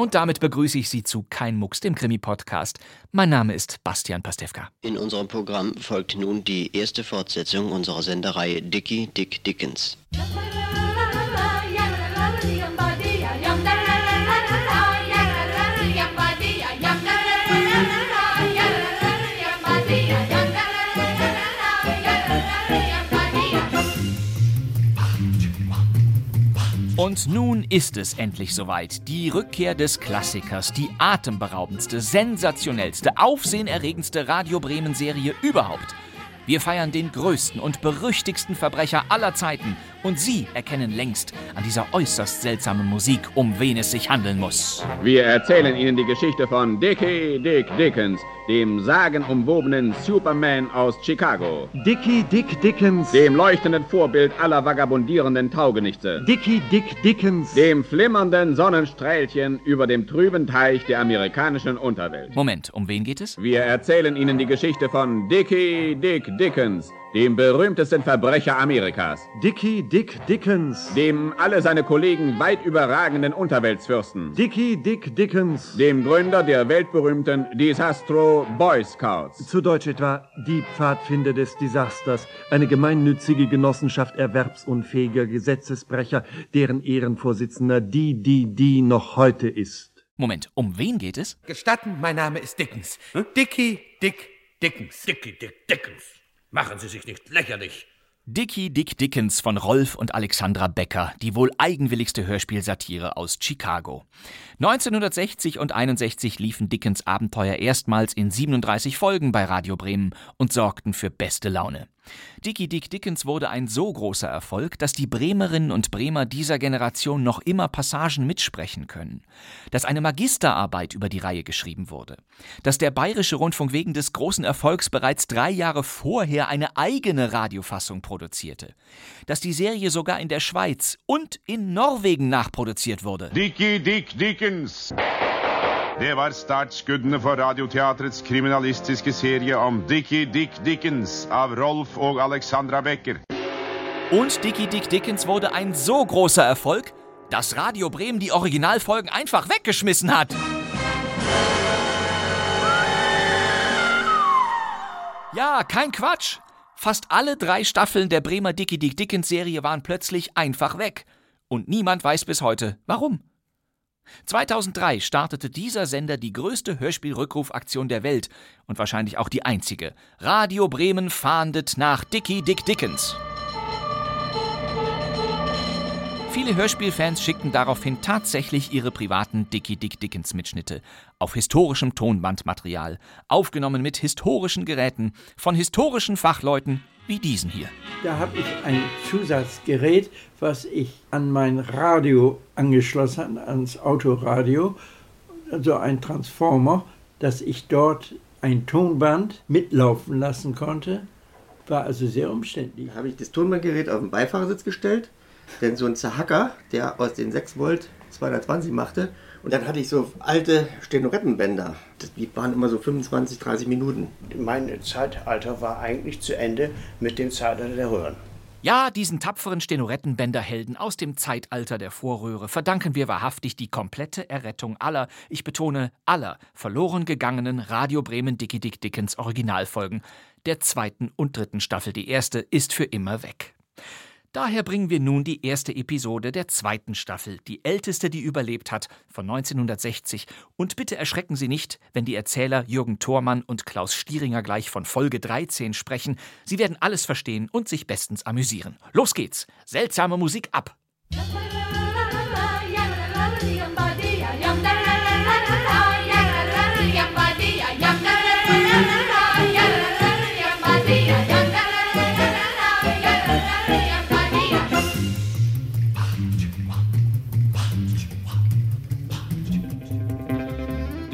Und damit begrüße ich Sie zu Kein Mucks, dem Krimi-Podcast. Mein Name ist Bastian Pastewka. In unserem Programm folgt nun die erste Fortsetzung unserer Sendereihe Dickie Dick Dickens. Und nun ist es endlich soweit. Die Rückkehr des Klassikers, die atemberaubendste, sensationellste, aufsehenerregendste Radio Bremen-Serie überhaupt. Wir feiern den größten und berüchtigsten Verbrecher aller Zeiten. Und Sie erkennen längst an dieser äußerst seltsamen Musik, um wen es sich handeln muss. Wir erzählen Ihnen die Geschichte von Dickie Dick Dickens, dem sagenumwobenen Superman aus Chicago, Dickie Dick Dickens. dem leuchtenden Vorbild aller vagabundierenden Taugenichtse, Dickie Dick Dickens. dem flimmernden Sonnenstrählchen über dem trüben Teich der amerikanischen Unterwelt. Moment, um wen geht es? Wir erzählen Ihnen die Geschichte von Dickie Dick Dickens, dem berühmtesten Verbrecher Amerikas, Dickie Dick Dickens. dem alle seine Kollegen weit überragenden Unterweltsfürsten, Dickie Dick Dickens. dem Gründer der weltberühmten Disastro Boy Scouts. Zu Deutsch etwa die Pfadfinder des Desasters, eine gemeinnützige Genossenschaft erwerbsunfähiger Gesetzesbrecher, deren Ehrenvorsitzender die, die, die noch heute ist. Moment, um wen geht es? Gestatten, mein Name ist Dickens. Dickie Dick Dickens. Dickie Dick Dickens. Machen Sie sich nicht lächerlich. Dickie Dick Dickens von Rolf und Alexandra Becker, die wohl eigenwilligste Hörspielsatire aus Chicago. 1960 und 61 liefen Dickens Abenteuer erstmals in 37 Folgen bei Radio Bremen und sorgten für beste Laune. Dickie Dick Dickens wurde ein so großer Erfolg, dass die Bremerinnen und Bremer dieser Generation noch immer Passagen mitsprechen können. Dass eine Magisterarbeit über die Reihe geschrieben wurde. Dass der Bayerische Rundfunk wegen des großen Erfolgs bereits drei Jahre vorher eine eigene Radiofassung produzierte. Dass die Serie sogar in der Schweiz und in Norwegen nachproduziert wurde. Dickie Dick Dickens. Det var startskuddene for Radioteatrets kriminalistiske serie om Dickie Dick Dickens av Rolf og Alexandra Becker. Und Dickie Dick Dickens wurde ein so großer Erfolg, dass Radio Bremen die Originalfolgen einfach weggeschmissen hat. Ja, kein Quatsch. Fast alle drei Staffeln der Bremer Dickie Dick Dickens Serie waren plötzlich einfach weg. Und niemand weiß bis heute, warum. 2003 startete dieser Sender die größte Hörspielrückrufaktion der Welt und wahrscheinlich auch die einzige. Radio Bremen fahndet nach Dickie Dick Dickens. Viele Hörspielfans schickten daraufhin tatsächlich ihre privaten Dickie Dick Dickens Mitschnitte auf historischem Tonbandmaterial, aufgenommen mit historischen Geräten von historischen Fachleuten wie diesen hier. Da habe ich ein Zusatzgerät, was ich an mein Radio angeschlossen habe, ans Autoradio, also ein Transformer, dass ich dort ein Tonband mitlaufen lassen konnte. War also sehr umständlich. Da habe ich das Tonbandgerät auf den Beifahrersitz gestellt, denn so ein Zahacker, der aus den 6 Volt 220 machte. Und dann hatte ich so alte Stenorettenbänder. Die waren immer so 25, 30 Minuten. Mein Zeitalter war eigentlich zu Ende mit dem Zeitalter der Röhren. Ja, diesen tapferen Stenorettenbänderhelden aus dem Zeitalter der Vorröhre verdanken wir wahrhaftig die komplette Errettung aller, ich betone aller, verloren gegangenen Radio Bremen Dickie Dick Dickens Originalfolgen der zweiten und dritten Staffel. Die erste ist für immer weg. Daher bringen wir nun die erste Episode der zweiten Staffel, die älteste, die überlebt hat, von 1960. Und bitte erschrecken Sie nicht, wenn die Erzähler Jürgen Thormann und Klaus Stieringer gleich von Folge 13 sprechen. Sie werden alles verstehen und sich bestens amüsieren. Los geht's! Seltsame Musik ab!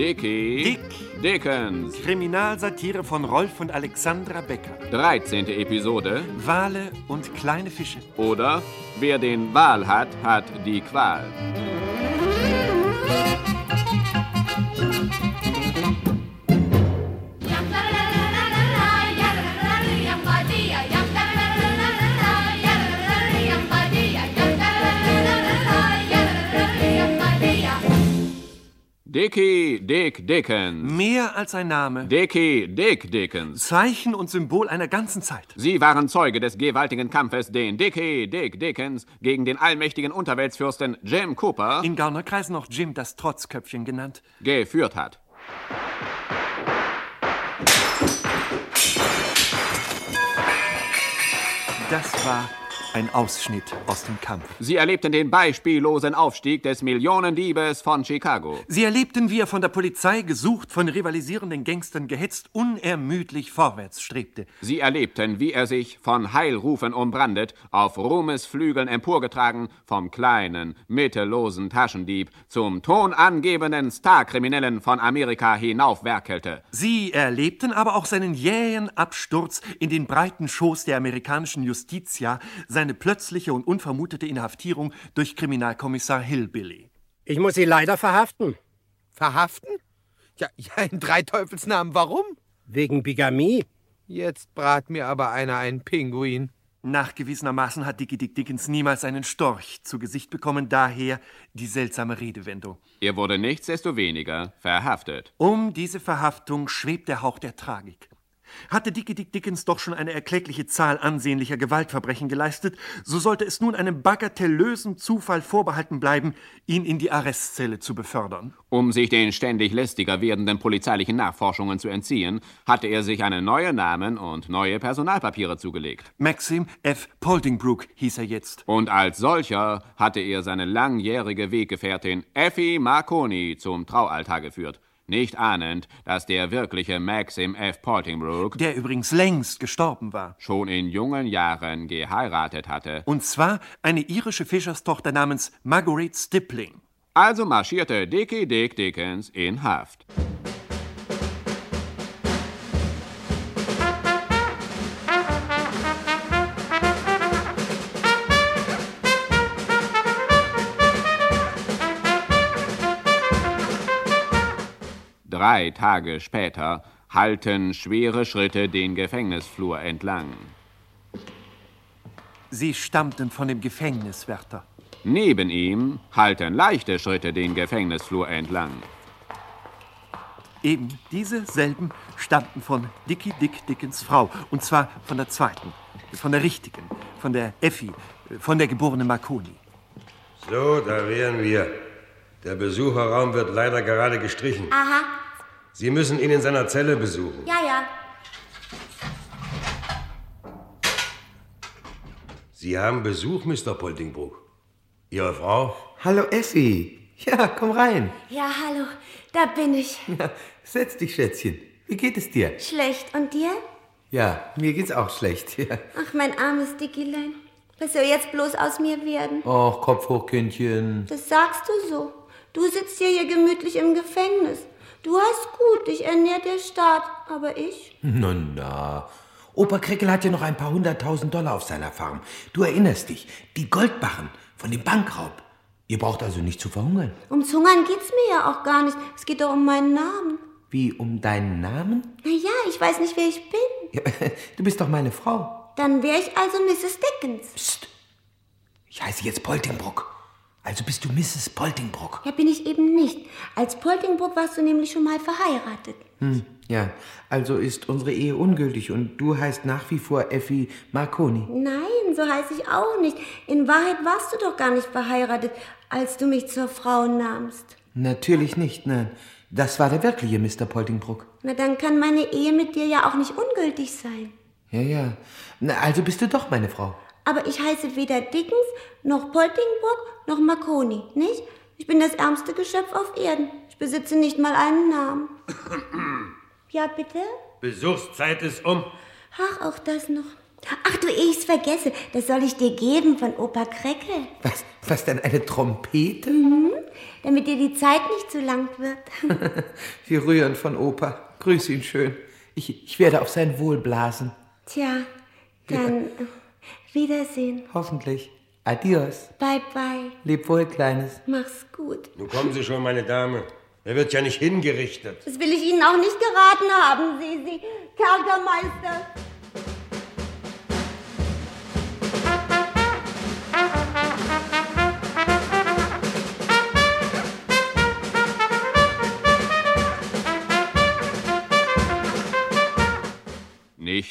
Dicky Dick. Dickens. Kriminalsatire von Rolf und Alexandra Becker. 13. Episode. Wale und kleine Fische. Oder wer den Wal hat, hat die Qual. Dicky Dick Dickens. Mehr als ein Name. Dicky Dick Dickens. Zeichen und Symbol einer ganzen Zeit. Sie waren Zeuge des gewaltigen Kampfes, den Dicky Dick Dickens gegen den allmächtigen Unterweltsfürsten Jim Cooper In Gaunerkreisen noch Jim das Trotzköpfchen genannt. geführt hat. Das war ein Ausschnitt aus dem Kampf. Sie erlebten den beispiellosen Aufstieg des Millionendiebes von Chicago. Sie erlebten, wie er von der Polizei gesucht, von rivalisierenden Gangstern gehetzt, unermüdlich vorwärts strebte. Sie erlebten, wie er sich von Heilrufen umbrandet, auf Ruhmesflügeln emporgetragen, vom kleinen, mittellosen Taschendieb zum tonangebenden Starkriminellen von Amerika hinaufwerkelte. Sie erlebten aber auch seinen jähen Absturz in den breiten Schoß der amerikanischen Justitia, seine plötzliche und unvermutete Inhaftierung durch Kriminalkommissar Hillbilly. Ich muss Sie leider verhaften. Verhaften? Ja, ja, in drei Teufelsnamen, warum? Wegen Bigamie. Jetzt brat mir aber einer einen Pinguin. Nachgewiesenermaßen hat Dickie Dick Dickens niemals einen Storch zu Gesicht bekommen, daher die seltsame Redewendung. Er wurde nichtsdestoweniger verhaftet. Um diese Verhaftung schwebt der Hauch der Tragik. Hatte Dickie Dick Dickens doch schon eine erkleckliche Zahl ansehnlicher Gewaltverbrechen geleistet, so sollte es nun einem bagatellösen Zufall vorbehalten bleiben, ihn in die Arrestzelle zu befördern. Um sich den ständig lästiger werdenden polizeilichen Nachforschungen zu entziehen, hatte er sich einen neuen Namen und neue Personalpapiere zugelegt. Maxim F. Poldingbrook hieß er jetzt. Und als solcher hatte er seine langjährige Weggefährtin Effie Marconi zum Traualtar geführt. Nicht ahnend, dass der wirkliche Maxim F. Poltingbrook, der übrigens längst gestorben war, schon in jungen Jahren geheiratet hatte. Und zwar eine irische Fischerstochter namens Marguerite Stippling. Also marschierte Dickie Dick Dickens in Haft. Drei Tage später halten schwere Schritte den Gefängnisflur entlang. Sie stammten von dem Gefängniswärter. Neben ihm halten leichte Schritte den Gefängnisflur entlang. Eben diese selben stammten von Dickie Dick Dickens Frau. Und zwar von der zweiten, von der richtigen, von der Effi, von der geborenen Marconi. So, da wären wir. Der Besucherraum wird leider gerade gestrichen. Aha. Sie müssen ihn in seiner Zelle besuchen. Ja, ja. Sie haben Besuch, Mr. Poltingbrook. Ihre Frau? Hallo, Effi. Ja, komm rein. Ja, hallo. Da bin ich. Ja, setz dich, Schätzchen. Wie geht es dir? Schlecht. Und dir? Ja, mir geht's auch schlecht. Ja. Ach, mein armes Dickilein. Was soll jetzt bloß aus mir werden? Och, Kopf hoch, Kindchen. Das sagst du so. Du sitzt ja hier gemütlich im Gefängnis. Du hast gut, dich ernährt der Staat. Aber ich? Na, na. Opa Kreckel hat ja noch ein paar hunderttausend Dollar auf seiner Farm. Du erinnerst dich, die Goldbarren von dem Bankraub. Ihr braucht also nicht zu verhungern. Ums Hungern geht's mir ja auch gar nicht. Es geht doch um meinen Namen. Wie, um deinen Namen? Na ja, ich weiß nicht, wer ich bin. Ja, du bist doch meine Frau. Dann wäre ich also Mrs. Dickens. Psst. Ich heiße jetzt Poltingbrook. Also bist du Mrs. Poltingbrook. Ja, bin ich eben nicht. Als Poltingbrook warst du nämlich schon mal verheiratet. Hm, ja, also ist unsere Ehe ungültig und du heißt nach wie vor Effi Marconi. Nein, so heiße ich auch nicht. In Wahrheit warst du doch gar nicht verheiratet, als du mich zur Frau nahmst. Natürlich nicht, nein. Das war der wirkliche Mr. Poltingbrook. Na, dann kann meine Ehe mit dir ja auch nicht ungültig sein. Ja, ja. Na, also bist du doch meine Frau. Aber ich heiße weder Dickens, noch Poltingbrook, noch Marconi, nicht? Ich bin das ärmste Geschöpf auf Erden. Ich besitze nicht mal einen Namen. Ja, bitte? Besuchszeit ist um. Ach, auch das noch. Ach du, ich's vergesse, das soll ich dir geben von Opa Kreckel. Was, was denn, eine Trompete? Mhm. damit dir die Zeit nicht zu lang wird. Wie rührend von Opa. Grüß ihn schön. Ich, ich werde auf sein Wohl blasen. Tja, dann äh, Wiedersehen. Hoffentlich. Adios. Bye, bye. Leb wohl, Kleines. Mach's gut. Nun kommen Sie schon, meine Dame. Er wird ja nicht hingerichtet. Das will ich Ihnen auch nicht geraten haben, Sisi. Kerkermeister.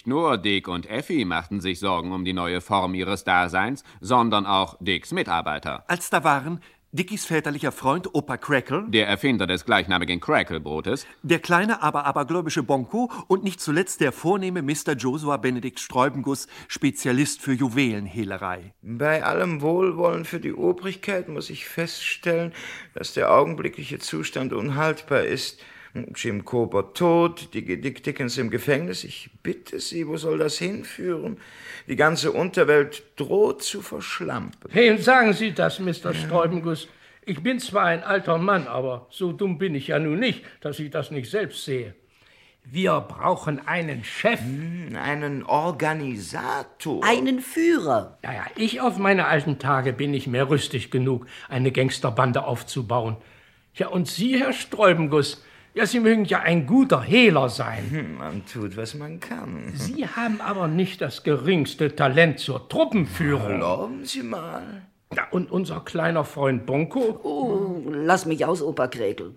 Nicht nur Dick und Effi machten sich Sorgen um die neue Form ihres Daseins, sondern auch Dicks Mitarbeiter. Als da waren Dickies väterlicher Freund Opa Crackle, Der Erfinder des gleichnamigen Crackle-Brotes, der kleine, aber abergläubische Bonko und nicht zuletzt der vornehme Mr. Josua Benedikt Sträubenguss, Spezialist für Juwelenhehlerei. Bei allem Wohlwollen für die Obrigkeit muss ich feststellen, dass der augenblickliche Zustand unhaltbar ist. Jim Cooper tot, Dick, Dick Dickens im Gefängnis. Ich bitte Sie, wo soll das hinführen? Die ganze Unterwelt droht zu verschlampen. Wem sagen Sie das, Mr. Sträubenguss? Ich bin zwar ein alter Mann, aber so dumm bin ich ja nun nicht, dass ich das nicht selbst sehe. Wir brauchen einen Chef. Einen Organisator. Einen Führer. Naja, ich auf meine alten Tage bin nicht mehr rüstig genug, eine Gangsterbande aufzubauen. Ja, und Sie, Herr Sträubenguss, ja, Sie mögen ja ein guter Hehler sein. Hm, Man tut, was man kann. Sie haben aber nicht das geringste Talent zur Truppenführung. Erlauben Sie mal. Ja, und unser kleiner Freund Bonko? Oh, lass mich aus, Opa Kräkel.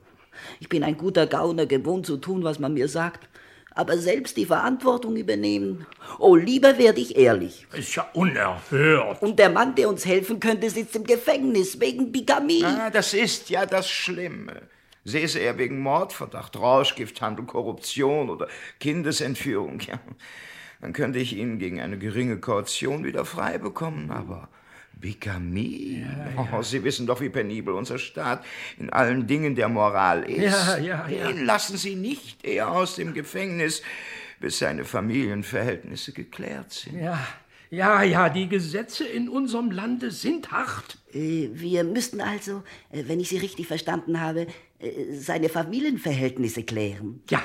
Ich bin ein guter Gauner, gewohnt zu tun, was man mir sagt. Aber selbst die Verantwortung übernehmen. Oh, lieber werde ich ehrlich. Ist ja unerhört. Und der Mann, der uns helfen könnte, sitzt im Gefängnis wegen Bigamie. Ah, das ist ja das Schlimme. Säße er wegen Mordverdacht, Rauschgifthandel, Korruption oder Kindesentführung, ja, dann könnte ich ihn gegen eine geringe Kaution wieder frei bekommen, aber Bigamie? Oh, Sie wissen doch, wie penibel unser Staat in allen Dingen der Moral ist. Ja, ja, ja. Den lassen Sie nicht eher aus dem Gefängnis, bis seine Familienverhältnisse geklärt sind. Ja, ja, ja, die Gesetze in unserem Lande sind hart. Äh, Wir müssten also, äh, wenn ich Sie richtig verstanden habe, äh, seine Familienverhältnisse klären. Ja,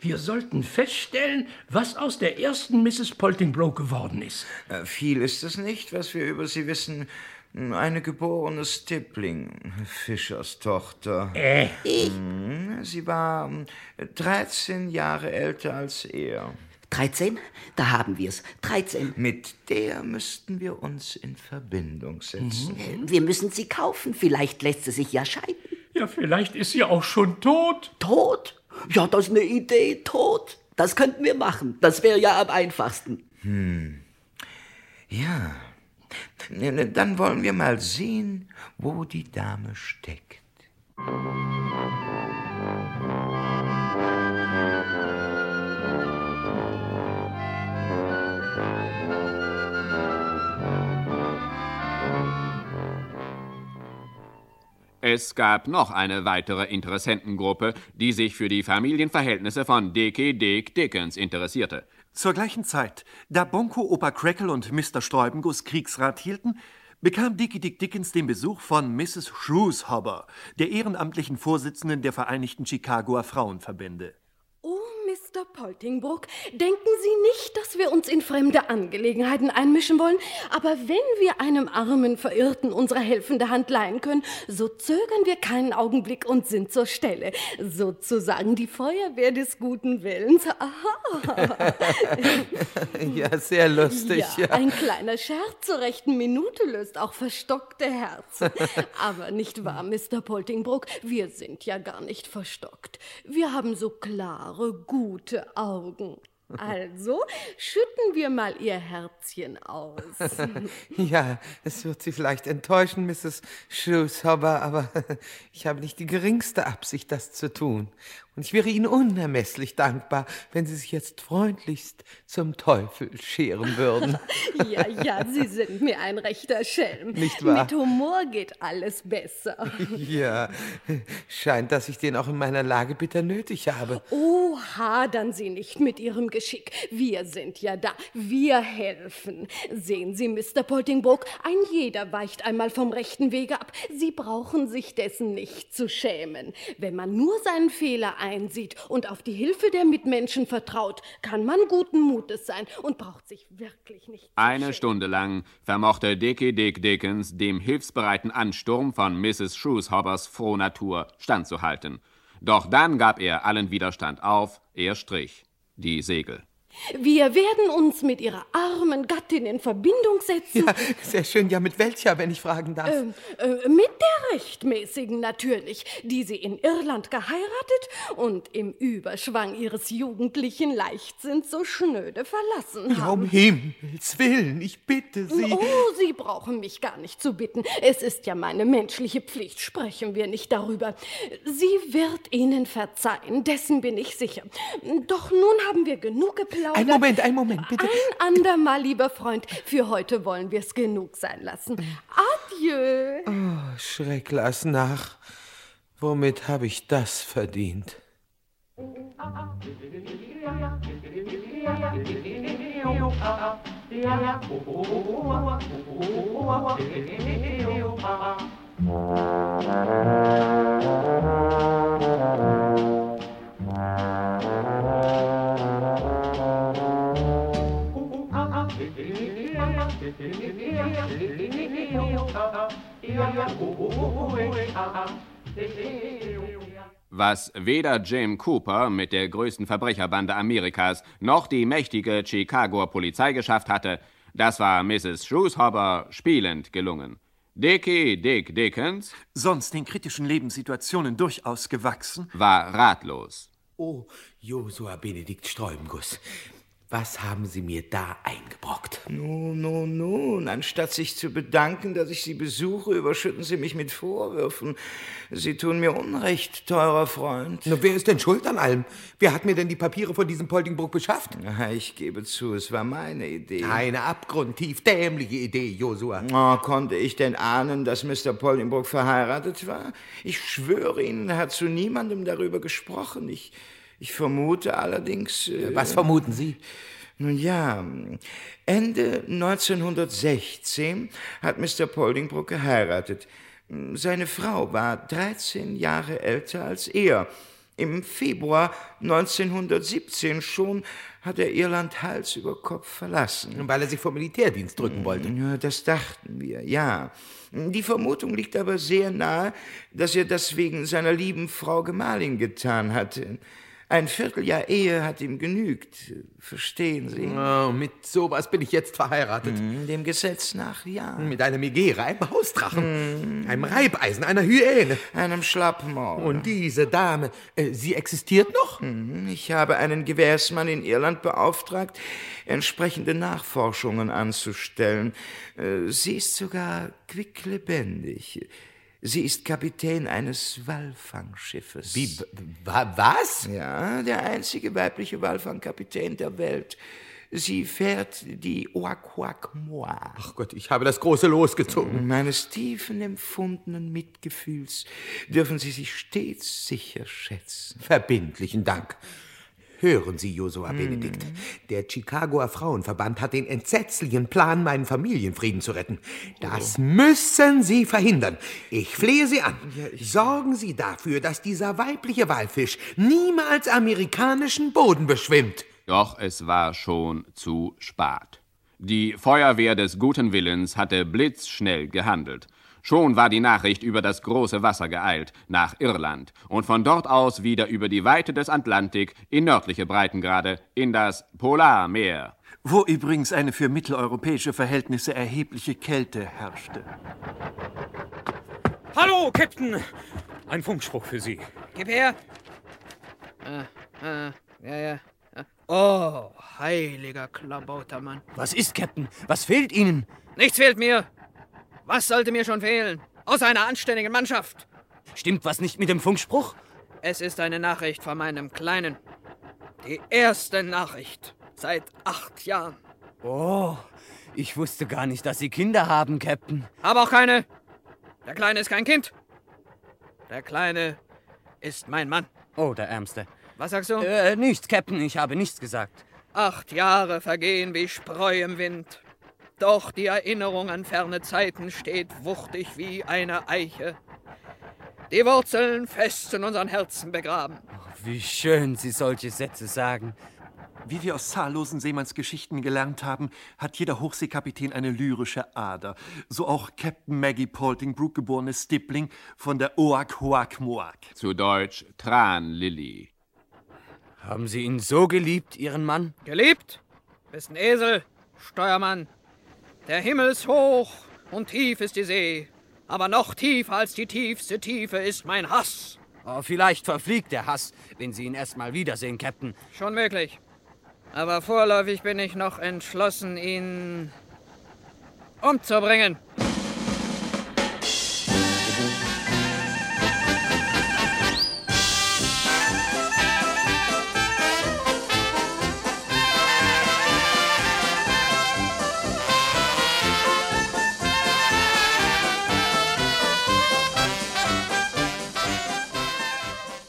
wir sollten feststellen, was aus der ersten Mrs. Poltingbroke geworden ist. Äh, Viel ist es nicht, was wir über sie wissen. Eine geborene Stippling, Fischers Tochter. Äh. Hm, Sie war ähm, 13 Jahre älter als er. 13? Da haben wir's. 13. Mit der müssten wir uns in Verbindung setzen. Wir müssen sie kaufen. Vielleicht lässt sie sich ja scheiden. Ja, vielleicht ist sie auch schon tot. Tot? Ja, das ist eine Idee. Tot. Das könnten wir machen. Das wäre ja am einfachsten. Hm. Ja. Dann wollen wir mal sehen, wo die Dame steckt. Es gab noch eine weitere Interessentengruppe, die sich für die Familienverhältnisse von Dickie Dick Dickens interessierte. Zur gleichen Zeit, da Bonko, Opa Crackle und Mr. Sträubenguss Kriegsrat hielten, bekam Dickie Dick Dickens den Besuch von Mrs. Shrewshober, der ehrenamtlichen Vorsitzenden der Vereinigten Chicagoer Frauenverbände. Oh, Mr. Poltingbrook, denken Sie nicht, dass wir uns in fremde Angelegenheiten einmischen wollen. Aber wenn wir einem armen Verirrten unsere helfende Hand leihen können, so zögern wir keinen Augenblick und sind zur Stelle. Sozusagen die Feuerwehr des guten Willens. Aha. Ja, sehr lustig. Ja, ein kleiner Scherz zur rechten Minute löst auch verstockte Herzen. Aber nicht wahr, Mr. Poltingbrook? Wir sind ja gar nicht verstockt. Wir haben so klare, gute Augen. Also schütten wir mal Ihr Herzchen aus. Ja, es wird Sie vielleicht enttäuschen, Mrs. Shrewshober, aber ich habe nicht die geringste Absicht, das zu tun. Und ich wäre Ihnen unermesslich dankbar, wenn Sie sich jetzt freundlichst zum Teufel scheren würden. Ja, ja, Sie sind mir ein rechter Schelm. Nicht wahr? Mit Humor geht alles besser. Ja, scheint, dass ich den auch in meiner Lage bitter nötig habe. Oh, hadern Sie nicht mit Ihrem Geschick. Wir sind ja da. Wir helfen. Sehen Sie, Mr. Poltingbrook, ein jeder weicht einmal vom rechten Wege ab. Sie brauchen sich dessen nicht zu schämen. Wenn man nur seinen Fehler einsieht und auf die Hilfe der Mitmenschen vertraut, kann man guten Mutes sein und braucht sich wirklich nicht. Eine Stunde lang vermochte Dickie Dick Dickens dem hilfsbereiten Ansturm von Mrs. Shrewshobbers Frohnatur standzuhalten. Doch dann gab er allen Widerstand auf, er strich die Segel. Wir werden uns mit Ihrer armen Gattin in Verbindung setzen. Ja, sehr schön. Ja, mit welcher, wenn ich fragen darf? Ähm, äh, mit der rechtmäßigen natürlich, die Sie in Irland geheiratet und im Überschwang Ihres jugendlichen Leichtsinns so schnöde verlassen Ja, haben. um Himmels Willen, ich bitte Sie. Oh, Sie brauchen mich gar nicht zu bitten. Es ist ja meine menschliche Pflicht. Sprechen wir nicht darüber. Sie wird Ihnen verzeihen, dessen bin ich sicher. Doch nun haben wir genug geplaudert. Ein Moment, ein Moment, bitte. Ein andermal, lieber Freund. Für heute wollen wir es genug sein lassen. Adieu. Oh, schreck lass nach. Womit habe ich das verdient? Was weder Jim Cooper mit der größten Verbrecherbande Amerikas noch die mächtige Chicagoer Polizei geschafft hatte, das war Mrs. Shrewshobber spielend gelungen. Dickie Dick Dickens, sonst den kritischen Lebenssituationen durchaus gewachsen, war ratlos. Oh, Josua Benedikt Sträubenguss, was haben Sie mir da eingebrockt? Nun, nun, nun, anstatt sich zu bedanken, dass ich Sie besuche, überschütten Sie mich mit Vorwürfen. Sie tun mir Unrecht, teurer Freund. Na, wer ist denn schuld an allem? Wer hat mir denn die Papiere von diesem Poltingbrook beschafft? Na, ich gebe zu, es war meine Idee. Eine abgrundtief dämliche Idee, Josua. Oh, konnte ich denn ahnen, dass Mr. Pollingbrook verheiratet war? Ich schwöre Ihnen, er hat zu niemandem darüber gesprochen. Ich, ich vermute allerdings. Äh, Was vermuten Sie? Nun ja, Ende 1916 hat Mr. Poldingbrook geheiratet. Seine Frau war 13 Jahre älter als er. Im Februar 1917 schon hat er Irland Hals über Kopf verlassen. Weil er sich vom Militärdienst drücken wollte. Ja, das dachten wir, ja. Die Vermutung liegt aber sehr nahe, dass er das wegen seiner lieben Frau Gemahlin getan hatte. Ein Vierteljahr Ehe hat ihm genügt. Verstehen Sie? Oh, mit sowas bin ich jetzt verheiratet. Mm, Dem Gesetz nach, ja. Mit einer Megere, einem Hausdrachen, einem Reibeisen, einer Hyäne. Einem Schlappmaul. Und diese Dame, äh, sie existiert noch? Mhm, Ich habe einen Gewährsmann in Irland beauftragt, entsprechende Nachforschungen anzustellen. Äh, Sie ist sogar quicklebendig. Sie ist Kapitän eines Walfangschiffes. Wie, was? Ja, der einzige weibliche Walfangkapitän der Welt. Sie fährt die Oaquac-Moa. Ach Gott, ich habe das große Los gezogen. Meines tiefen empfundenen Mitgefühls dürfen Sie sich stets sicher schätzen. Verbindlichen Dank. Hören Sie, Josua Benedikt. Der Chicagoer Frauenverband hat den entsetzlichen Plan, meinen Familienfrieden zu retten. Das müssen Sie verhindern. Ich flehe Sie an. Sorgen Sie dafür, dass dieser weibliche Walfisch niemals amerikanischen Boden beschwimmt. Doch es war schon zu spät. Die Feuerwehr des guten Willens hatte blitzschnell gehandelt. Schon war die Nachricht über das große Wasser geeilt, nach Irland, und von dort aus wieder über die Weite des Atlantik in nördliche Breitengrade in das Polarmeer. wo übrigens eine für mitteleuropäische Verhältnisse erhebliche Kälte herrschte. Hallo, Captain! Ein Funkspruch für Sie. Gib her. Äh, äh, ja, ja. ja. Oh, heiliger Klabautermann. Was ist, Captain? Was fehlt Ihnen? Nichts fehlt mir. Was sollte mir schon fehlen? Außer einer anständigen Mannschaft. Stimmt was nicht mit dem Funkspruch? Es ist eine Nachricht von meinem Kleinen. Die erste Nachricht seit acht Jahren. Oh, ich wusste gar nicht, dass Sie Kinder haben, Captain. Aber auch keine. Der Kleine ist kein Kind. Der Kleine ist mein Mann. Oh, der Ärmste. Was sagst du? Äh, nichts, Captain, ich habe nichts gesagt. Acht Jahre vergehen wie Spreu im Wind. Doch die Erinnerung an ferne Zeiten steht wuchtig wie eine Eiche. Die Wurzeln fest in unseren Herzen begraben. Wie schön Sie solche Sätze sagen. Wie wir aus zahllosen Seemannsgeschichten gelernt haben, hat jeder Hochseekapitän eine lyrische Ader. So auch Captain Maggie Poltingbrook, geborene Stippling von der Oak Hoak Moak. Zu Deutsch Tranlilly. Haben Sie ihn so geliebt, Ihren Mann? Geliebt? Bist ein Esel, Steuermann. Der Himmel ist hoch und tief ist die See. Aber noch tiefer als die tiefste Tiefe ist mein Hass. Oh, vielleicht verfliegt der Hass, wenn Sie ihn erst mal wiedersehen, Captain. Schon möglich. Aber vorläufig bin ich noch entschlossen, ihn umzubringen.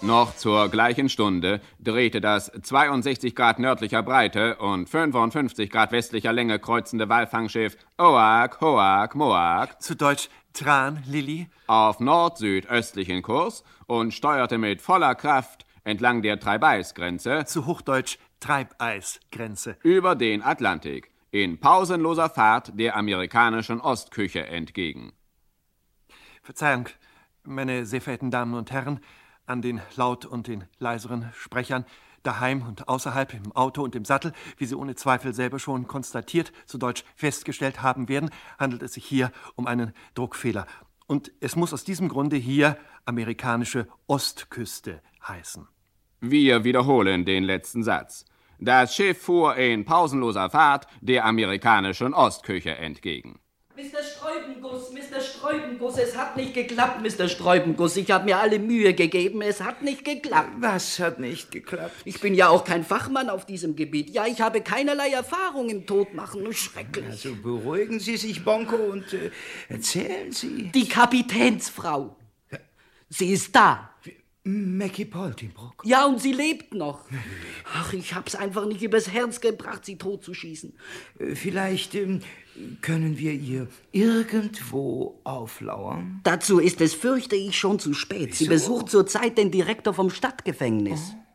Noch zur gleichen Stunde drehte das 62 Grad nördlicher Breite und 55 Grad westlicher Länge kreuzende Walfangschiff Oak, Hoak, Moak zu Deutsch Tran, Lilly auf nord-südöstlichen Kurs und steuerte mit voller Kraft entlang der Treibeisgrenze zu Hochdeutsch Treibeisgrenze über den Atlantik in pausenloser Fahrt der amerikanischen Ostküche entgegen. Verzeihung, meine sehr verehrten Damen und Herren, an den laut und den leiseren Sprechern, daheim und außerhalb, im Auto und im Sattel, wie Sie ohne Zweifel selber schon konstatiert, zu Deutsch festgestellt haben werden, handelt es sich hier um einen Druckfehler. Und es muss aus diesem Grunde hier amerikanische Ostküste heißen. Wir wiederholen den letzten Satz. Das Schiff fuhr in pausenloser Fahrt der amerikanischen Ostküche entgegen. Mr. Streubenguss, Mr. Streubenguss, es hat nicht geklappt, Mr. Streubenguss. Ich habe mir alle Mühe gegeben, es hat nicht geklappt. Was hat nicht geklappt? Ich bin ja auch kein Fachmann auf diesem Gebiet. Ja, ich habe keinerlei Erfahrung im Todmachen. Schrecklich. Also beruhigen Sie sich, Bonko, und äh, erzählen Sie. Die Kapitänsfrau. Sie ist da. Mackie Poltingbrook. Ja, und sie lebt noch. Ach, ich hab's einfach nicht übers Herz gebracht, sie totzuschießen. Äh, Vielleicht ähm, können wir ihr irgendwo auflauern? Dazu ist es, fürchte ich, schon zu spät. Sie Wieso? besucht zurzeit den Direktor vom Stadtgefängnis. Direktor,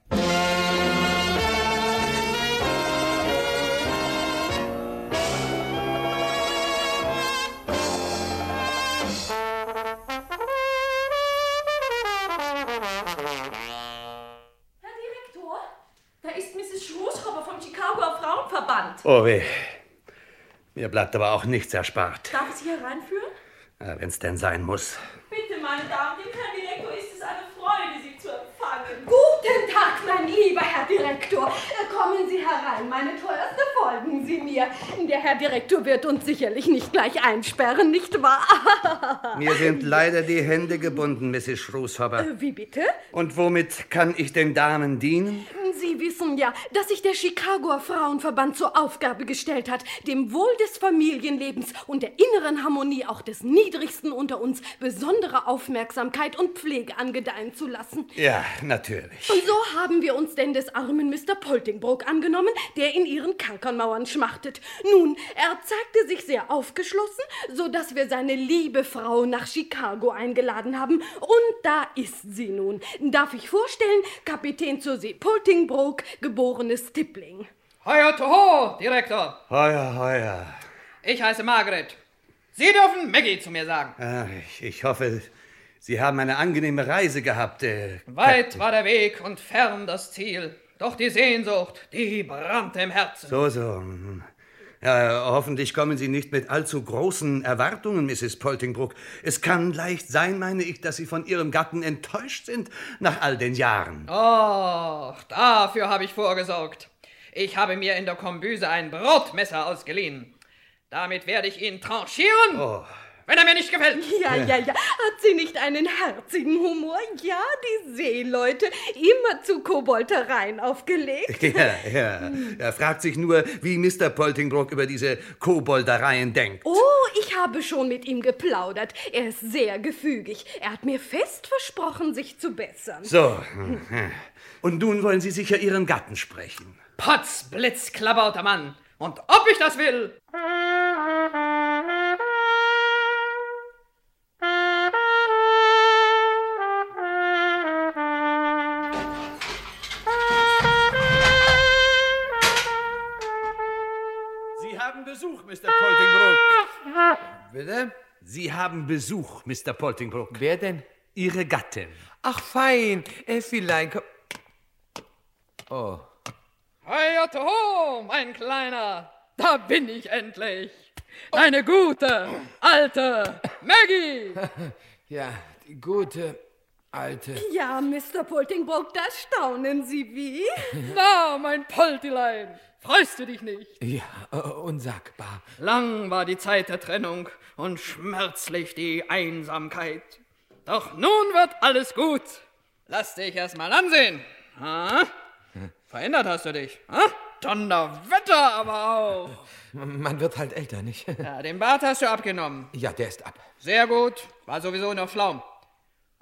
Frauenverband. Oh weh. Mir bleibt aber auch nichts erspart. Darf ich Sie hereinführen? Wenn es denn sein muss. Bitte, meine Damen, dem Herrn Direktor ist es eine Freude, Sie zu empfangen. Guten Tag, mein lieber Herr Direktor. Kommen Sie herein, meine teuerste, folgen Sie mir. Der Herr Direktor wird uns sicherlich nicht gleich einsperren, nicht wahr? Mir sind leider die Hände gebunden, Mrs. Schrußhopper. Äh, Wie bitte? Und womit kann ich den Damen dienen? Sie wissen ja, dass sich der Chicagoer Frauenverband zur Aufgabe gestellt hat, dem Wohl des Familienlebens und der inneren Harmonie auch des Niedrigsten unter uns besondere Aufmerksamkeit und Pflege angedeihen zu lassen. Ja, natürlich. Und so haben wir uns denn des armen Mr. Poltingbrook angenommen, der in ihren Kerkermauern schmachtet. Nun, er zeigte sich sehr aufgeschlossen, so dass wir seine liebe Frau nach Chicago eingeladen haben. Und da ist sie nun. Darf ich vorstellen, Kapitän zur See Poltingbrook, geborene Stippling. Heuer toho, Direktor. Heuer, heuer. Ich heiße Margaret. Sie dürfen Maggie zu mir sagen. Ah, ich, ich hoffe, Sie haben eine angenehme Reise gehabt. Äh, Weit war der Weg und fern das Ziel. Doch die Sehnsucht, die brannte im Herzen. So, so. Ja, hoffentlich kommen Sie nicht mit allzu großen Erwartungen, Mrs. Poltingbrook. Es kann leicht sein, meine ich, dass Sie von Ihrem Gatten enttäuscht sind nach all den Jahren. Oh, dafür habe ich vorgesorgt. Ich habe mir in der Kombüse ein Brotmesser ausgeliehen. Damit werde ich ihn tranchieren. Oh. Wenn er mir nicht gefällt. Ja, ja, ja. Hat sie nicht einen herzigen Humor? Ja, die Seeleute. Immer zu Koboltereien aufgelegt. Ja, ja. Er fragt sich nur, wie Mr. Poltingbrook über diese Koboldereien denkt. Oh, ich habe schon mit ihm geplaudert. Er ist sehr gefügig. Er hat mir fest versprochen, sich zu bessern. So. Und nun wollen Sie sicher Ihren Gatten sprechen. Potz, Blitz, klappauter Mann. Und ob ich das will? Bitte? Sie haben Besuch, Mr. Poltingbrook. Wer denn? Ihre Gattin. Ach, fein. Effilein, komm. Oh. Heia ho, mein Kleiner. Da bin ich endlich. Deine gute, alte Maggie. Ja, die gute alte. Ja, Mr. Poltingbrook, da staunen Sie wie. Na, mein Poltilein, freust du dich nicht? Ja, äh, unsagbar. Lang war die Zeit der Trennung und schmerzlich die Einsamkeit. Doch nun wird alles gut. Lass dich erst mal ansehen. Ha? Verändert hast du dich. Ha? Donnerwetter aber auch. Man wird halt älter, nicht? Ja, den Bart hast du abgenommen. Ja, der ist ab. Sehr gut, war sowieso noch Flaum.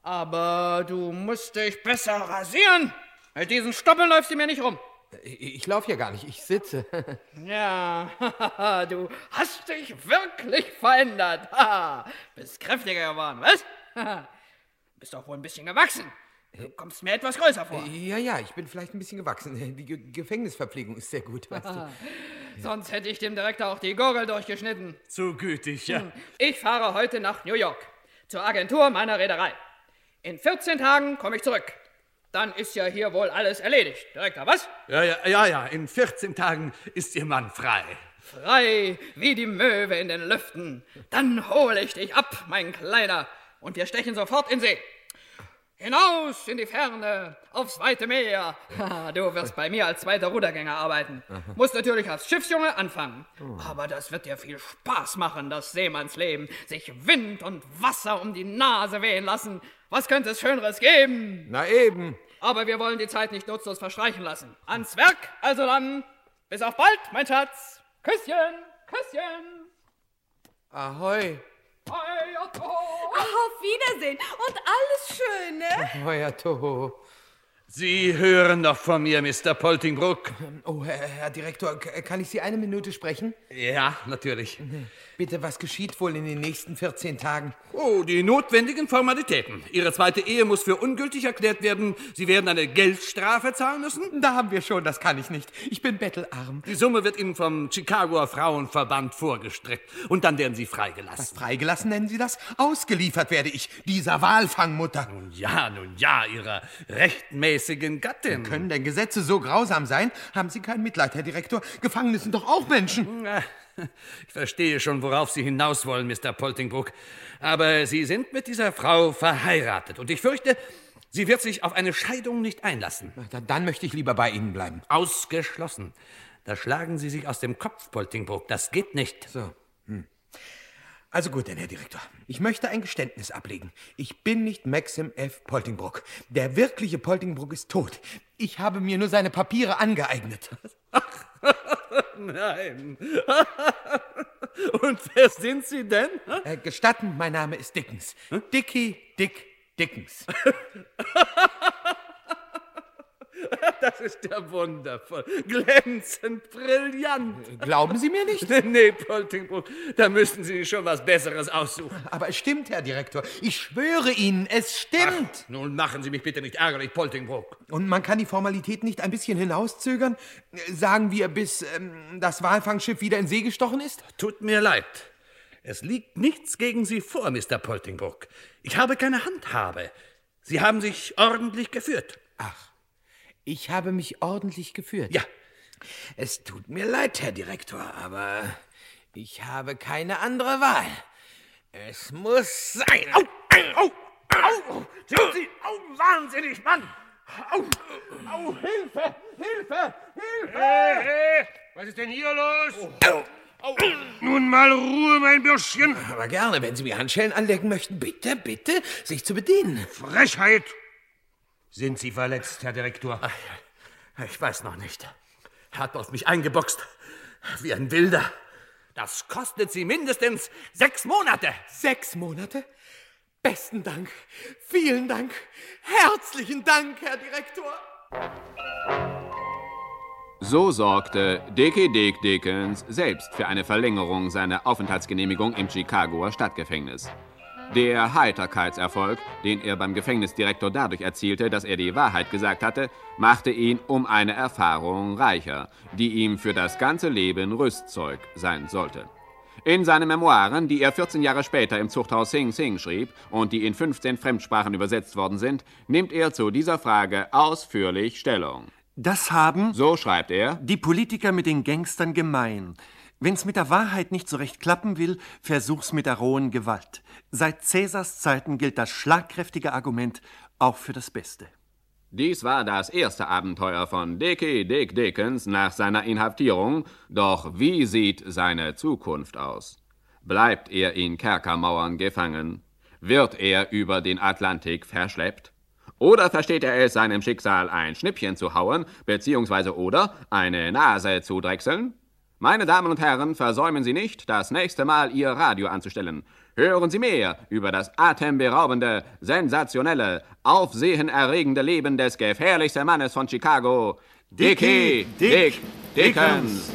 Aber du musst dich besser rasieren. Mit diesen Stoppeln läufst du mir nicht rum. Ich, ich laufe ja gar nicht, ich sitze. Ja, du hast dich wirklich verändert. Bist kräftiger geworden, was? Bist doch wohl ein bisschen gewachsen. Du kommst mir etwas größer vor. Ja, ja, ich bin vielleicht ein bisschen gewachsen. Die Ge Gefängnisverpflegung ist sehr gut, weißt du. Sonst hätte ich dem Direktor auch die Gurgel durchgeschnitten. Zu gütig, ja. Hm. Ich fahre heute nach New York. Zur Agentur meiner Reederei. In 14 Tagen komme ich zurück. Dann ist ja hier wohl alles erledigt. Direktor, was? Ja, ja, ja, ja. In 14 Tagen ist Ihr Mann frei. Frei wie die Möwe in den Lüften. Dann hole ich dich ab, mein Kleiner. Und wir stechen sofort in See. Hinaus in die Ferne, aufs weite Meer. Du wirst bei mir als zweiter Rudergänger arbeiten. Musst natürlich als Schiffsjunge anfangen. Aber das wird dir viel Spaß machen, das Seemannsleben. Sich Wind und Wasser um die Nase wehen lassen. Was könnte es Schöneres geben? Na eben. Aber wir wollen die Zeit nicht nutzlos verstreichen lassen. Ans Werk, also dann. Bis auf bald, mein Schatz. Küsschen, Küsschen. Ahoi. Hoi, Otto. Auf Wiedersehen und alles Schöne. Ahoi, Toho. Sie hören noch von mir, Mr. Poltingbrook. Oh, Herr, Herr Direktor, kann ich Sie eine Minute sprechen? Ja, natürlich. Bitte, was geschieht wohl in den nächsten 14 Tagen? Oh, die notwendigen Formalitäten. Ihre zweite Ehe muss für ungültig erklärt werden. Sie werden eine Geldstrafe zahlen müssen. Da haben wir schon, das kann ich nicht. Ich bin bettelarm. Die Summe wird Ihnen vom Chicagoer Frauenverband vorgestreckt. Und dann werden Sie freigelassen. Was freigelassen nennen Sie das? Ausgeliefert werde ich, dieser Walfangmutter. Nun ja, nun ja, Ihrer rechtmäßigen Gattin. Können denn Gesetze so grausam sein? Haben Sie kein Mitleid, Herr Direktor? Gefangene sind doch auch Menschen. Ich verstehe schon, worauf Sie hinaus wollen, Mr. Poltingbrook. Aber Sie sind mit dieser Frau verheiratet. Und ich fürchte, sie wird sich auf eine Scheidung nicht einlassen. Dann, dann möchte ich lieber bei Ihnen bleiben. Ausgeschlossen. Da schlagen Sie sich aus dem Kopf, Poltingbrook. Das geht nicht. So. Hm. Also gut, denn, Herr Direktor. Ich möchte ein Geständnis ablegen. Ich bin nicht Maxim F. Poltingbrook. Der wirkliche Poltingbrook ist tot. Ich habe mir nur seine Papiere angeeignet. Nein. Und wer sind Sie denn? Äh, gestatten, mein Name ist Dickens. Dicky Dick Dickens. Das ist ja wundervoll. Glänzend, brillant. Glauben Sie mir nicht? Nee, Poltingbrook, da müssen Sie schon was Besseres aussuchen. Aber es stimmt, Herr Direktor. Ich schwöre Ihnen, es stimmt. Ach, nun machen Sie mich bitte nicht ärgerlich, Poltingbrook. Und man kann die Formalität nicht ein bisschen hinauszögern? Sagen wir, bis ähm, das Walfangschiff wieder in See gestochen ist? Tut mir leid. Es liegt nichts gegen Sie vor, Mr. Poltingbrook. Ich habe keine Handhabe. Sie haben sich ordentlich geführt. Ach, ich habe mich ordentlich geführt. Ja. Es tut mir leid, Herr Direktor, aber ich habe keine andere Wahl. Es muss sein. Au, au, au! Sind Sie au, wahnsinnig, Mann! Au, au, Hilfe, Hilfe, Hilfe! Hey, hey, was ist denn hier los? Au, Nun mal Ruhe, mein Bürschchen. Aber gerne, wenn Sie mir Handschellen anlegen möchten. Bitte, bitte, sich zu bedienen. Frechheit. Sind Sie verletzt, Herr Direktor? Ich weiß noch nicht. Er hat auf mich eingeboxt. Wie ein Wilder. Das kostet Sie mindestens sechs Monate. Sechs Monate? Besten Dank. Vielen Dank. Herzlichen Dank, Herr Direktor. So sorgte Dickie Dick Dickens selbst für eine Verlängerung seiner Aufenthaltsgenehmigung im Chicagoer Stadtgefängnis. Der Heiterkeitserfolg, den er beim Gefängnisdirektor dadurch erzielte, dass er die Wahrheit gesagt hatte, machte ihn um eine Erfahrung reicher, die ihm für das ganze Leben Rüstzeug sein sollte. In seinen Memoiren, die er 14 Jahre später im Zuchthaus Sing Sing schrieb und die in 15 Fremdsprachen übersetzt worden sind, nimmt er zu dieser Frage ausführlich Stellung. Das haben, so schreibt er, die Politiker mit den Gangstern gemein. Wenn's mit der Wahrheit nicht so recht klappen will, versuch's mit der rohen Gewalt. Seit Cäsars Zeiten gilt das schlagkräftige Argument auch für das Beste. Dies war das erste Abenteuer von Dickie Dick Dickens nach seiner Inhaftierung, doch wie sieht seine Zukunft aus? Bleibt er in Kerkermauern gefangen? Wird er über den Atlantik verschleppt? Oder versteht er es, seinem Schicksal ein Schnippchen zu hauen, beziehungsweise oder eine Nase zu drechseln? Meine Damen und Herren, versäumen Sie nicht, das nächste Mal Ihr Radio anzustellen. Hören Sie mehr über das atemberaubende, sensationelle, aufsehenerregende Leben des gefährlichsten Mannes von Chicago, Dickie Dick Dickens.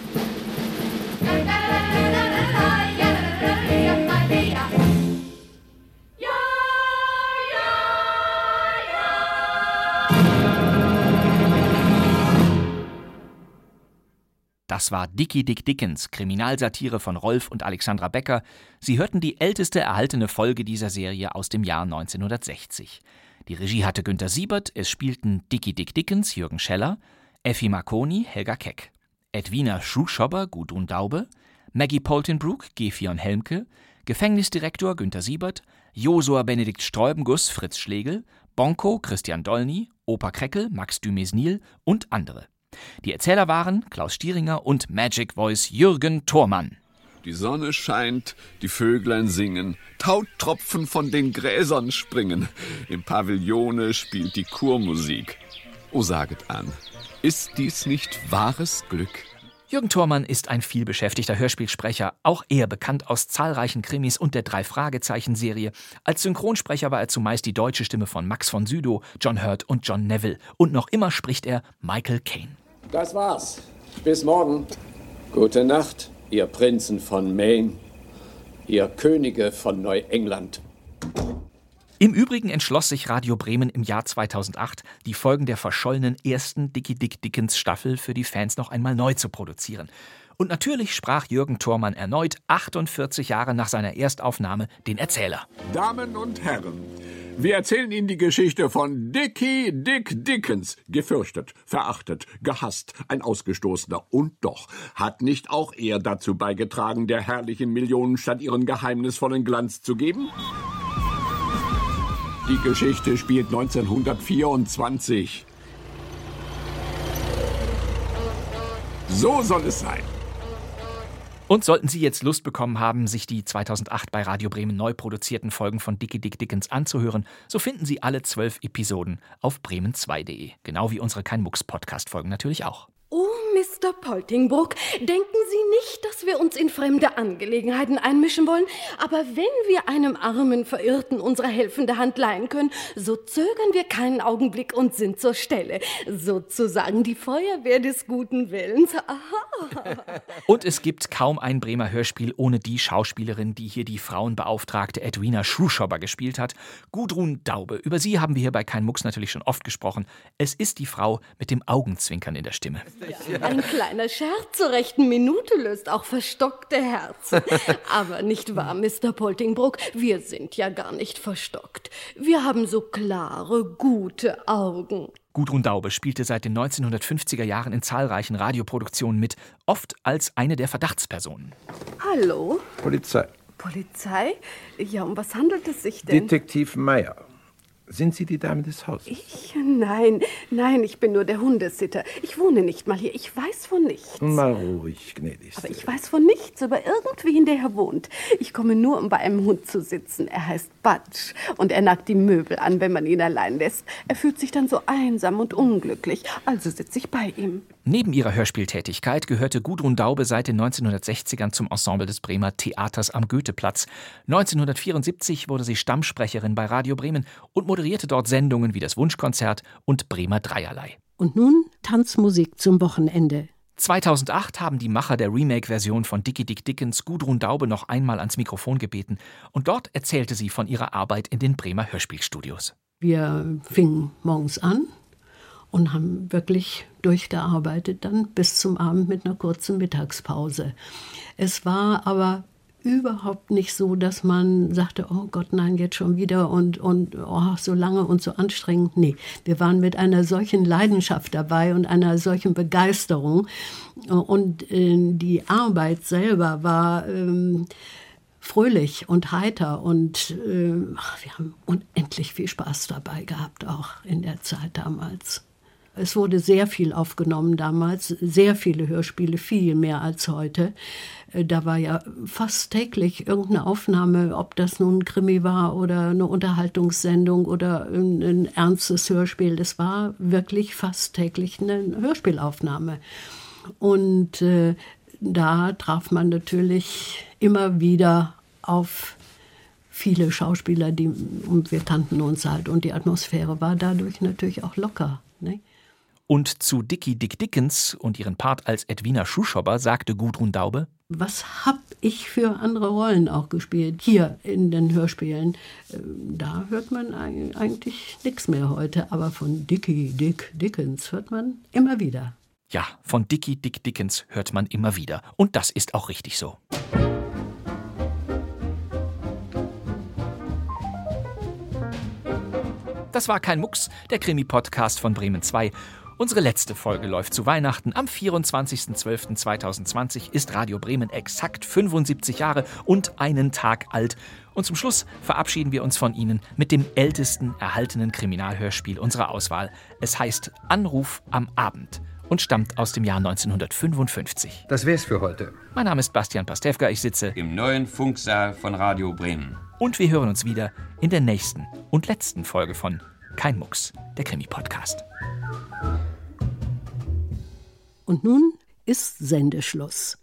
Das war Dickie Dick Dickens, Kriminalsatire von Rolf und Alexandra Becker. Sie hörten die älteste erhaltene Folge dieser Serie aus dem Jahr 1960. Die Regie hatte Günter Siebert, es spielten Dickie Dick Dickens, Jürgen Scheller, Effi Marconi, Helga Keck, Edwina Schuhschobber, Gudrun Daube, Maggie Poltenbrook, Gefion Helmke, Gefängnisdirektor Günter Siebert, Josua Benedikt Sträubenguss, Fritz Schlegel, Bonko, Christian Dollny, Opa Kreckel, Max Dumesnil und andere. Die Erzähler waren Klaus Stieringer und Magic Voice Jürgen Thormann. Die Sonne scheint, die Vöglein singen, Tautropfen von den Gräsern springen. Im Pavillone spielt die Chormusik. O saget an, ist dies nicht wahres Glück? Jürgen Thormann ist ein vielbeschäftigter Hörspielsprecher, auch er bekannt aus zahlreichen Krimis und der Drei-Fragezeichen-Serie. Als Synchronsprecher war er zumeist die deutsche Stimme von Max von Sydow, John Hurt und John Neville. Und noch immer spricht er Michael Caine. Das war's. Bis morgen. Gute Nacht, ihr Prinzen von Maine, ihr Könige von Neuengland. Im Übrigen entschloss sich Radio Bremen im Jahr 2008, die Folgen der verschollenen ersten Dickie Dick Dickens Staffel für die Fans noch einmal neu zu produzieren. Und natürlich sprach Jürgen Thormann erneut 48 Jahre nach seiner Erstaufnahme den Erzähler. Damen und Herren, wir erzählen Ihnen die Geschichte von Dickie Dick Dickens. Gefürchtet, verachtet, gehasst, ein Ausgestoßener. Und doch hat nicht auch er dazu beigetragen, der herrlichen Millionenstadt ihren geheimnisvollen Glanz zu geben? Die Geschichte spielt 1924. So soll es sein. Und sollten Sie jetzt Lust bekommen haben, sich die 2008 bei Radio Bremen neu produzierten Folgen von Dickie Dick Dickens anzuhören, so finden Sie alle zwölf Episoden auf bremen2.de. Genau wie unsere Kein Mucks Podcast-Folgen natürlich auch. Oh, Mr. Poltingbrook, denken Sie nicht, dass wir uns in fremde Angelegenheiten einmischen wollen, aber wenn wir einem armen Verirrten unsere helfende Hand leihen können, so zögern wir keinen Augenblick und sind zur Stelle. Sozusagen die Feuerwehr des guten Willens. Aha. Und es gibt kaum ein Bremer Hörspiel ohne die Schauspielerin, die hier die Frauenbeauftragte Edwina Schuhschobber gespielt hat, Gudrun Daube. Über sie haben wir hier bei Kein Mucks natürlich schon oft gesprochen. Es ist die Frau mit dem Augenzwinkern in der Stimme. Ein kleiner Scherz zur rechten Minute löst auch verstockte Herzen. Aber nicht wahr, Mr. Poltingbrook? Wir sind ja gar nicht verstockt. Wir haben so klare, gute Augen. Gudrun Daube spielte seit den 1950er Jahren in zahlreichen Radioproduktionen mit, oft als eine der Verdachtspersonen. Hallo? Polizei. Polizei? Ja, um was handelt es sich denn? Detektiv Meyer. Sind Sie die Dame des Hauses? Ich? Nein, nein, ich bin nur der Hundesitter. Ich wohne nicht mal hier. Ich weiß von nichts. Mal ruhig, gnädigst. Aber ich weiß von nichts über irgendwen, der hier wohnt. Ich komme nur, um bei einem Hund zu sitzen. Er heißt Batsch und er nagt die Möbel an, wenn man ihn allein lässt. Er fühlt sich dann so einsam und unglücklich. Also sitze ich bei ihm. Neben ihrer Hörspieltätigkeit gehörte Gudrun Daube seit den 1960ern zum Ensemble des Bremer Theaters am Goetheplatz. 1974 wurde sie Stammsprecherin bei Radio Bremen und moderierte dort Sendungen wie das Wunschkonzert und Bremer Dreierlei. Und nun Tanzmusik zum Wochenende. 2008 haben die Macher der Remake-Version von Dickie Dick Dickens Gudrun Daube noch einmal ans Mikrofon gebeten und dort erzählte sie von ihrer Arbeit in den Bremer Hörspielstudios. Wir fingen morgens an und haben wirklich durchgearbeitet, dann bis zum Abend mit einer kurzen Mittagspause. Es war aber überhaupt nicht so, dass man sagte, oh Gott, nein, jetzt schon wieder und, und oh, so lange und so anstrengend. Nee, wir waren mit einer solchen Leidenschaft dabei und einer solchen Begeisterung. Und äh, die Arbeit selber war ähm, fröhlich und heiter und äh, wir haben unendlich viel Spaß dabei gehabt, auch in der Zeit damals. Es wurde sehr viel aufgenommen damals, sehr viele Hörspiele, viel mehr als heute. Äh, da war ja fast täglich irgendeine Aufnahme, ob das nun ein Krimi war oder eine Unterhaltungssendung oder ein, ein ernstes Hörspiel. Das war wirklich fast täglich eine Hörspielaufnahme. Und äh, da traf man natürlich immer wieder auf viele Schauspieler, die, und wir kannten uns halt. Und die Atmosphäre war dadurch natürlich auch locker. Ne? Und zu Dickie Dick Dickens und ihren Part als Edwina Schuschobber sagte Gudrun Daube: Was hab ich für andere Rollen auch gespielt hier in den Hörspielen? Ähm, da hört man eigentlich nichts mehr heute, aber von Dickie Dick Dickens hört man immer wieder. Ja, von Dickie Dick Dickens hört man immer wieder. Und das ist auch richtig so. Das war kein Mucks, der Krimi-Podcast von Bremen 2. Unsere letzte Folge läuft zu Weihnachten. Am 24.12.2020 ist Radio Bremen exakt 75 Jahre und einen Tag alt. Und zum Schluss verabschieden wir uns von Ihnen mit dem ältesten erhaltenen Kriminalhörspiel unserer Auswahl. Es heißt Anruf am Abend und stammt aus dem Jahr 1955. Das wär's für heute. Mein Name ist Bastian Pastewka, ich sitze im neuen Funksaal von Radio Bremen. Und wir hören uns wieder in der nächsten und letzten Folge von Kein Mucks, der Krimi-Podcast. Und nun ist Sendeschluss.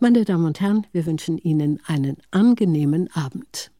Meine Damen und Herren, wir wünschen Ihnen einen angenehmen Abend.